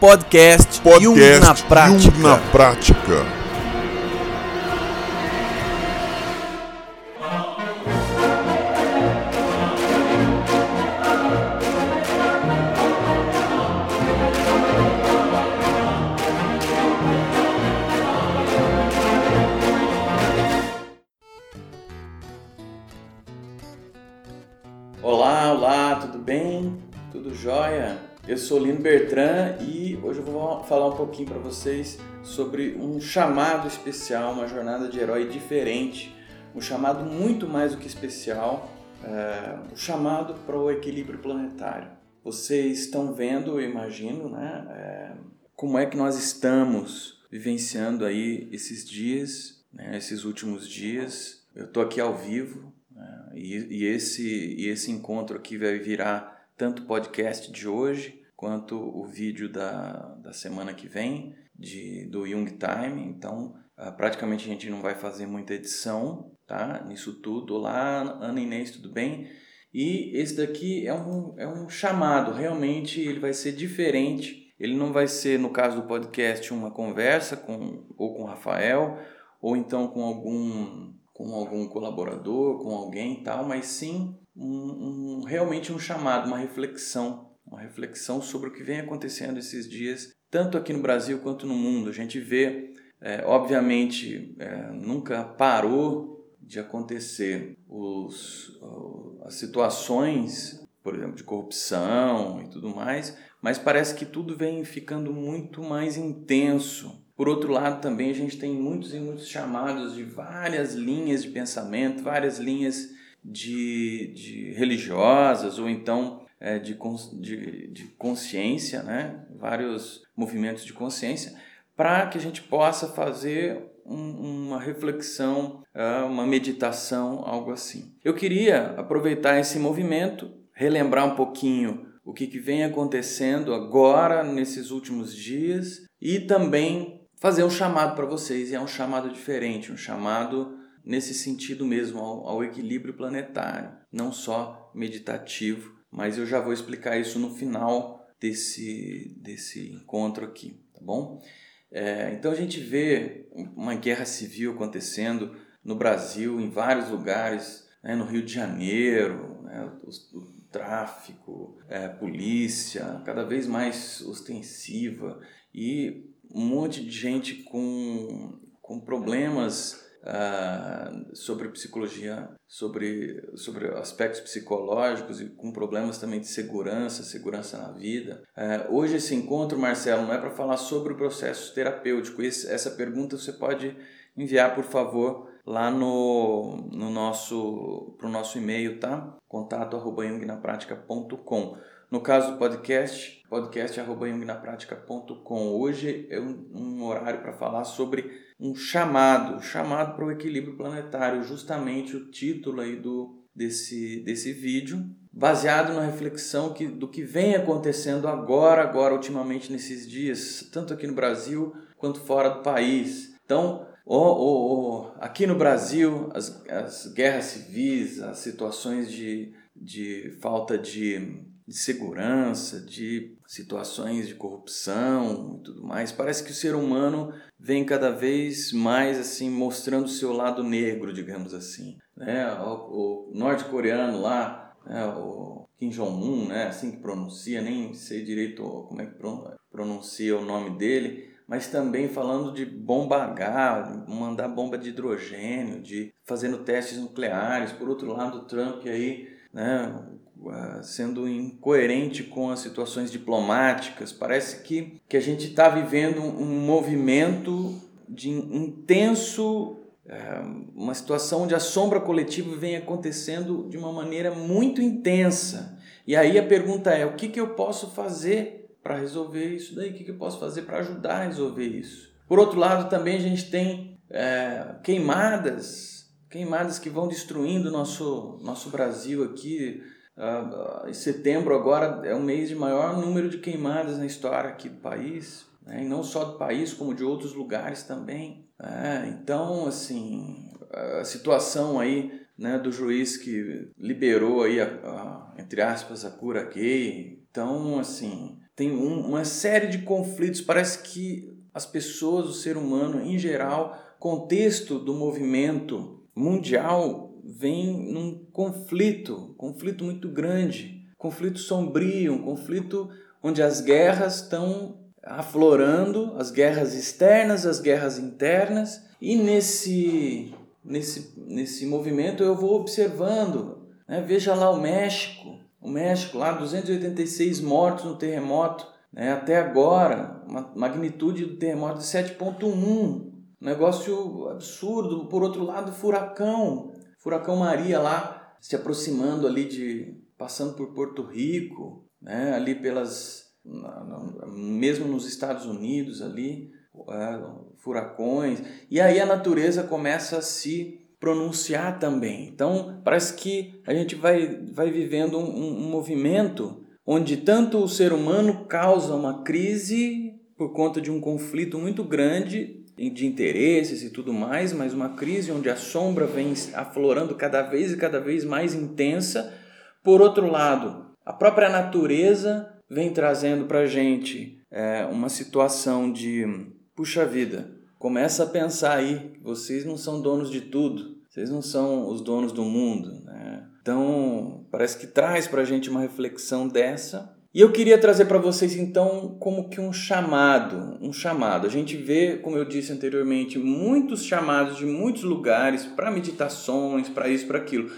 Podcast, Podcast Jung na prática. Jung na prática. Olá, olá, tudo bem? Tudo jóia? Eu sou Lino Bertrand e hoje eu vou falar um pouquinho para vocês sobre um chamado especial, uma jornada de herói diferente, um chamado muito mais do que especial, é, um chamado para o equilíbrio planetário. Vocês estão vendo, eu imagino, né, é, como é que nós estamos vivenciando aí esses dias, né, esses últimos dias. Eu estou aqui ao vivo, né? E, e, esse, e esse encontro aqui vai virar tanto o podcast de hoje quanto o vídeo da, da semana que vem de, do Young Time. Então, uh, praticamente a gente não vai fazer muita edição tá? nisso tudo. Olá, Ana Inês, tudo bem? E esse daqui é um, é um chamado, realmente ele vai ser diferente. Ele não vai ser, no caso do podcast, uma conversa com, ou com o Rafael, ou então com algum com algum colaborador, com alguém e tal, mas sim um, um, realmente um chamado, uma reflexão, uma reflexão sobre o que vem acontecendo esses dias, tanto aqui no Brasil quanto no mundo. A gente vê, é, obviamente, é, nunca parou de acontecer os, as situações, por exemplo, de corrupção e tudo mais, mas parece que tudo vem ficando muito mais intenso, por outro lado, também a gente tem muitos e muitos chamados de várias linhas de pensamento, várias linhas de, de religiosas ou então é, de, de, de consciência, né? vários movimentos de consciência, para que a gente possa fazer um, uma reflexão, ah, uma meditação, algo assim. Eu queria aproveitar esse movimento, relembrar um pouquinho o que, que vem acontecendo agora, nesses últimos dias, e também fazer um chamado para vocês, e é um chamado diferente, um chamado nesse sentido mesmo, ao, ao, equilíbrio planetário, não só meditativo, mas eu já vou explicar isso no final desse, desse encontro aqui, tá bom? É, então a gente vê uma guerra civil acontecendo no Brasil, em vários lugares, né, no Rio de Janeiro, né, o, o tráfico, é, polícia, cada vez mais ostensiva e um monte de gente com, com problemas uh, sobre psicologia, sobre, sobre aspectos psicológicos e com problemas também de segurança, segurança na vida. Uh, hoje esse encontro, Marcelo, não é para falar sobre o processo terapêutico. Esse, essa pergunta você pode enviar, por favor, lá no, no nosso, pro nosso e-mail, tá? contato arroba no caso do podcast, podcast.com. Hoje é um, um horário para falar sobre um chamado, chamado para o equilíbrio planetário, justamente o título aí do, desse, desse vídeo, baseado na reflexão que, do que vem acontecendo agora, agora, ultimamente nesses dias, tanto aqui no Brasil quanto fora do país. Então, oh, oh, oh, aqui no Brasil, as, as guerras civis, as situações de, de falta de de segurança, de situações de corrupção e tudo mais. Parece que o ser humano vem cada vez mais assim mostrando o seu lado negro, digamos assim. Né? O, o norte-coreano lá, né? o Kim Jong-un, né? assim que pronuncia, nem sei direito como é que pronuncia o nome dele, mas também falando de bomba H, mandar bomba de hidrogênio, de fazendo testes nucleares. Por outro lado, o Trump aí, né, sendo incoerente com as situações diplomáticas. Parece que, que a gente está vivendo um movimento de intenso, eh, uma situação onde a sombra coletiva vem acontecendo de uma maneira muito intensa. E aí a pergunta é: o que, que eu posso fazer para resolver isso daí? O que, que eu posso fazer para ajudar a resolver isso? Por outro lado, também a gente tem é, queimadas, queimadas que vão destruindo nosso nosso Brasil aqui. Uh, setembro agora é um mês de maior número de queimadas na história aqui do país, né? e não só do país, como de outros lugares também. É, então, assim, a situação aí né, do juiz que liberou aí, a, a, entre aspas, a cura gay. Então, assim, tem um, uma série de conflitos. Parece que as pessoas, o ser humano em geral, contexto do movimento mundial vem num conflito, conflito muito grande, conflito sombrio, um conflito onde as guerras estão aflorando, as guerras externas, as guerras internas, e nesse nesse nesse movimento eu vou observando, né? veja lá o México, o México lá 286 mortos no terremoto, né? até agora, uma magnitude do terremoto de 7.1, negócio absurdo. Por outro lado, furacão, furacão Maria lá se aproximando ali de passando por Porto Rico, né? ali pelas mesmo nos Estados Unidos ali, é, furacões, e aí a natureza começa a se pronunciar também. Então parece que a gente vai, vai vivendo um, um movimento onde tanto o ser humano causa uma crise por conta de um conflito muito grande de interesses e tudo mais, mas uma crise onde a sombra vem aflorando cada vez e cada vez mais intensa. Por outro lado, a própria natureza vem trazendo para a gente é, uma situação de puxa vida, começa a pensar aí, vocês não são donos de tudo, vocês não são os donos do mundo. Né? Então, parece que traz para a gente uma reflexão dessa e eu queria trazer para vocês então como que um chamado, um chamado. A gente vê, como eu disse anteriormente, muitos chamados de muitos lugares para meditações, para isso, para aquilo.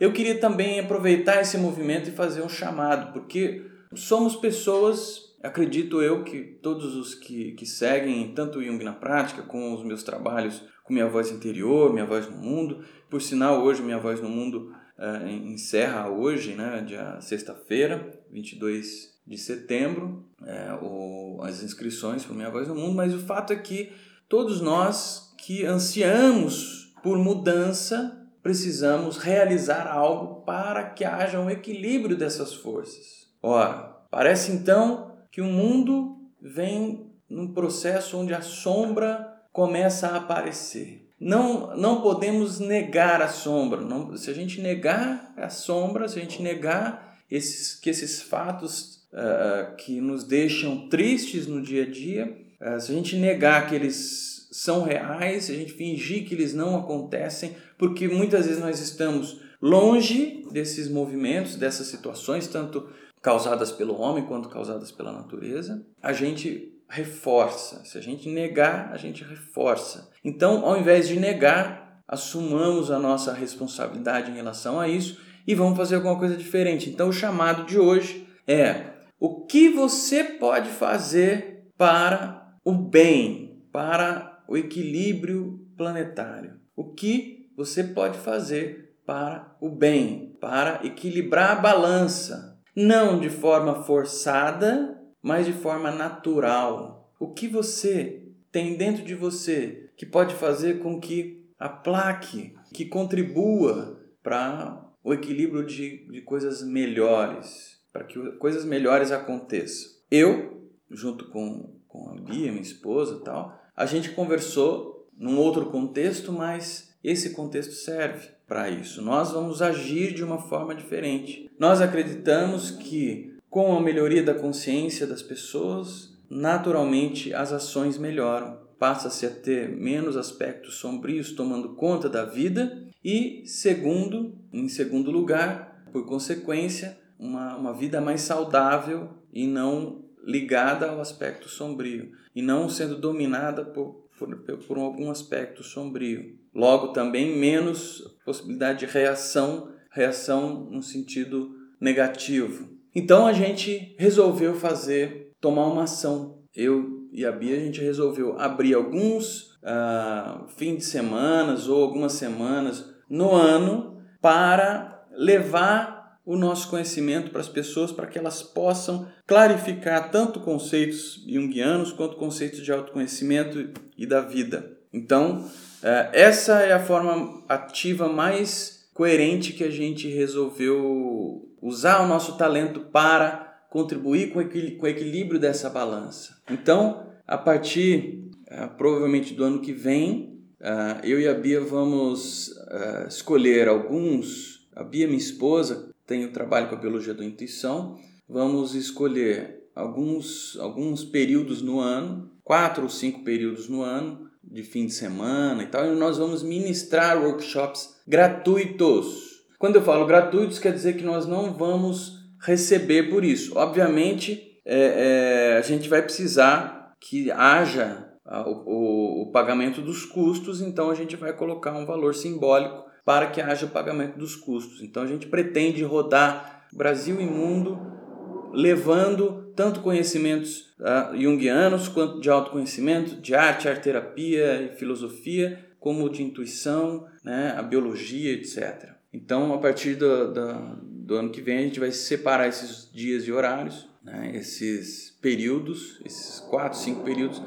Eu queria também aproveitar esse movimento e fazer um chamado, porque somos pessoas, acredito eu que todos os que, que seguem tanto Jung na prática, com os meus trabalhos com minha voz interior, minha voz no mundo, por sinal hoje minha voz no mundo uh, encerra hoje, né, dia sexta-feira, 22 de setembro, é, o, as inscrições para Minha Voz no Mundo, mas o fato é que todos nós que ansiamos por mudança precisamos realizar algo para que haja um equilíbrio dessas forças. Ora, parece então que o mundo vem num processo onde a sombra começa a aparecer. Não, não podemos negar a sombra. Não, se a gente negar a sombra, se a gente negar esses, que esses fatos uh, que nos deixam tristes no dia a dia, uh, se a gente negar que eles são reais, se a gente fingir que eles não acontecem, porque muitas vezes nós estamos longe desses movimentos, dessas situações, tanto causadas pelo homem quanto causadas pela natureza, a gente reforça. Se a gente negar, a gente reforça. Então, ao invés de negar, assumamos a nossa responsabilidade em relação a isso e vamos fazer alguma coisa diferente. Então, o chamado de hoje é: o que você pode fazer para o bem, para o equilíbrio planetário? O que você pode fazer para o bem, para equilibrar a balança, não de forma forçada, mas de forma natural. O que você tem dentro de você que pode fazer com que aplaque, que contribua para o equilíbrio de, de coisas melhores, para que coisas melhores aconteçam. Eu, junto com, com a Bia, minha esposa tal, a gente conversou num outro contexto, mas esse contexto serve para isso. Nós vamos agir de uma forma diferente. Nós acreditamos que com a melhoria da consciência das pessoas, naturalmente as ações melhoram. Passa-se a ter menos aspectos sombrios tomando conta da vida e, segundo, em segundo lugar, por consequência, uma, uma vida mais saudável e não ligada ao aspecto sombrio e não sendo dominada por, por, por algum aspecto sombrio. Logo, também menos possibilidade de reação, reação no sentido negativo. Então a gente resolveu fazer, tomar uma ação. Eu e a Bia, a gente resolveu abrir alguns uh, fins de semanas ou algumas semanas no ano para levar o nosso conhecimento para as pessoas, para que elas possam clarificar tanto conceitos junguianos quanto conceitos de autoconhecimento e da vida. Então, uh, essa é a forma ativa mais coerente que a gente resolveu usar o nosso talento para contribuir com o equilíbrio dessa balança. Então, a partir uh, provavelmente do ano que vem, uh, eu e a Bia vamos uh, escolher alguns. A Bia, minha esposa, tem o trabalho com a biologia da intuição. Vamos escolher alguns, alguns períodos no ano, quatro ou cinco períodos no ano, de fim de semana e tal, e nós vamos ministrar workshops gratuitos. Quando eu falo gratuitos, quer dizer que nós não vamos receber por isso. Obviamente, é, é, a gente vai precisar que haja o, o, o pagamento dos custos, então a gente vai colocar um valor simbólico para que haja o pagamento dos custos. Então a gente pretende rodar Brasil e mundo levando tanto conhecimentos uh, junguianos quanto de autoconhecimento, de arte, arte terapia e filosofia, como de intuição, né, a biologia, etc. Então, a partir do, do, do, ano que vem, a gente vai separar esses dias e horários, né, esses períodos, esses quatro, cinco períodos,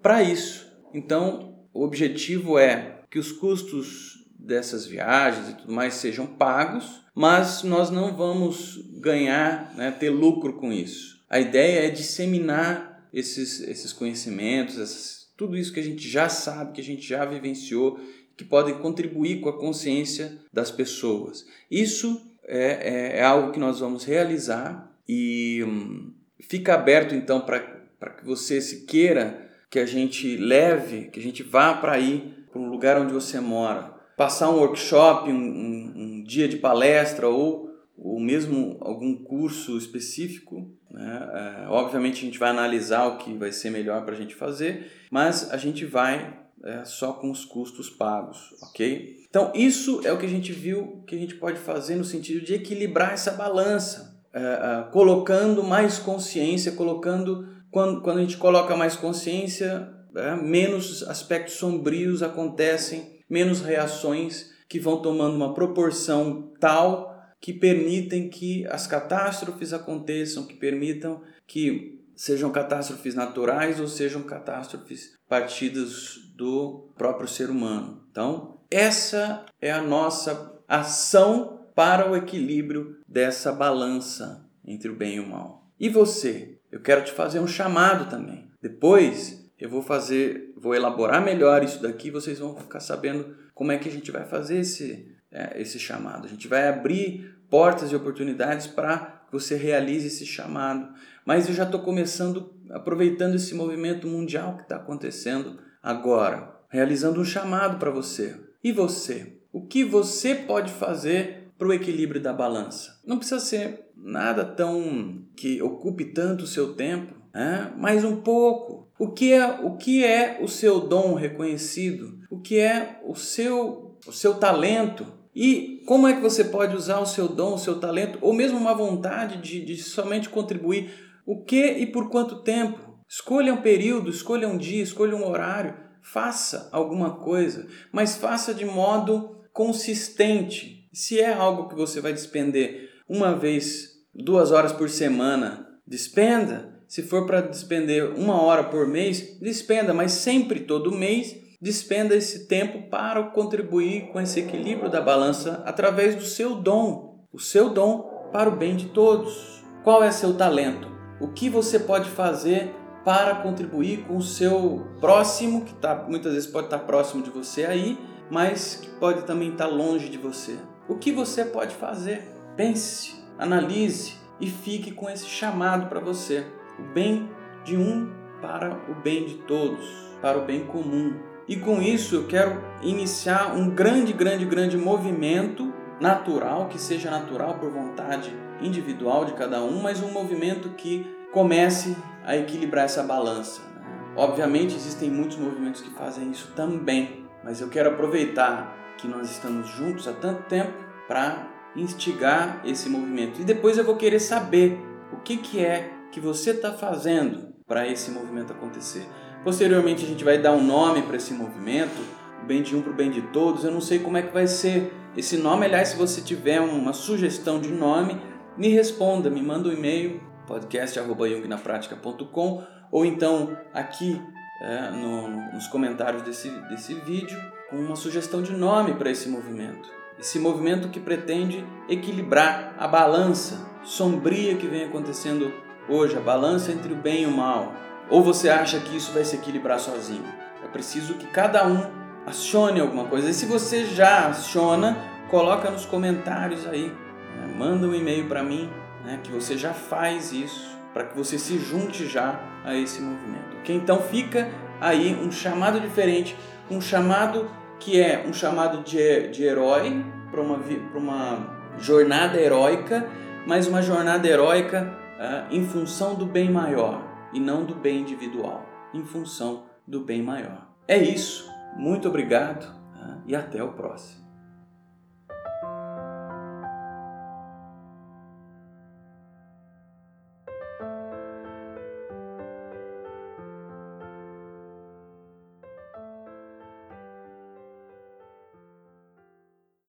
para isso. Então, o objetivo é que os custos dessas viagens e tudo mais sejam pagos, mas nós não vamos ganhar, né, ter lucro com isso. A ideia é disseminar esses, esses conhecimentos, tudo isso que a gente já sabe, que a gente já vivenciou, que podem contribuir com a consciência das pessoas. Isso é, é, é algo que nós vamos realizar e hum, fica aberto então para que você se queira que a gente leve, que a gente vá para aí, para um lugar onde você mora, passar um workshop, um, um, um dia de palestra ou, ou mesmo algum curso específico. Né? É, obviamente a gente vai analisar o que vai ser melhor para a gente fazer, mas a gente vai é, só com os custos pagos, ok? Então isso é o que a gente viu que a gente pode fazer no sentido de equilibrar essa balança, é, é, colocando mais consciência, colocando quando, quando a gente coloca mais consciência, é, menos aspectos sombrios acontecem menos reações que vão tomando uma proporção tal que permitem que as catástrofes aconteçam, que permitam que sejam catástrofes naturais ou sejam catástrofes partidas do próprio ser humano. Então, essa é a nossa ação para o equilíbrio dessa balança entre o bem e o mal. E você? Eu quero te fazer um chamado também. Depois eu vou fazer, vou elaborar melhor isso daqui, vocês vão ficar sabendo como é que a gente vai fazer esse, é, esse chamado. A gente vai abrir portas e oportunidades para você realize esse chamado. Mas eu já estou começando, aproveitando esse movimento mundial que está acontecendo agora, realizando um chamado para você. E você? O que você pode fazer para o equilíbrio da balança? Não precisa ser nada tão que ocupe tanto o seu tempo, né? mas um pouco. O que é o que é o seu dom reconhecido? O que é o seu o seu talento? E como é que você pode usar o seu dom, o seu talento, ou mesmo uma vontade de, de somente contribuir? O que e por quanto tempo? Escolha um período, escolha um dia, escolha um horário, faça alguma coisa, mas faça de modo consistente. Se é algo que você vai despender uma vez, duas horas por semana, despenda. Se for para despender uma hora por mês, despenda, mas sempre todo mês despenda esse tempo para contribuir com esse equilíbrio da balança através do seu dom, o seu dom para o bem de todos. Qual é seu talento? O que você pode fazer para contribuir com o seu próximo, que tá, muitas vezes pode estar próximo de você aí, mas que pode também estar longe de você? O que você pode fazer? Pense, analise e fique com esse chamado para você o bem de um para o bem de todos, para o bem comum. E com isso eu quero iniciar um grande, grande, grande movimento natural, que seja natural por vontade individual de cada um, mas um movimento que comece a equilibrar essa balança. Né? Obviamente existem muitos movimentos que fazem isso também, mas eu quero aproveitar que nós estamos juntos há tanto tempo para instigar esse movimento. E depois eu vou querer saber o que, que é que você está fazendo para esse movimento acontecer. Posteriormente, a gente vai dar um nome para esse movimento, o bem de um para o bem de todos. Eu não sei como é que vai ser esse nome. Aliás, se você tiver uma sugestão de nome, me responda, me manda um e-mail, podcast.yungnapratica.com ou então aqui é, no, nos comentários desse, desse vídeo com uma sugestão de nome para esse movimento. Esse movimento que pretende equilibrar a balança sombria que vem acontecendo hoje, a balança entre o bem e o mal? Ou você acha que isso vai se equilibrar sozinho? É preciso que cada um acione alguma coisa. E se você já aciona, coloca nos comentários aí, né? manda um e-mail para mim, né? que você já faz isso. para que você se junte já a esse movimento. Ok? Então fica aí um chamado diferente, um chamado que é um chamado de, de herói para uma, uma jornada heróica, mas uma jornada heróica ah, em função do bem maior e não do bem individual, em função do bem maior. É isso. Muito obrigado ah, e até o próximo.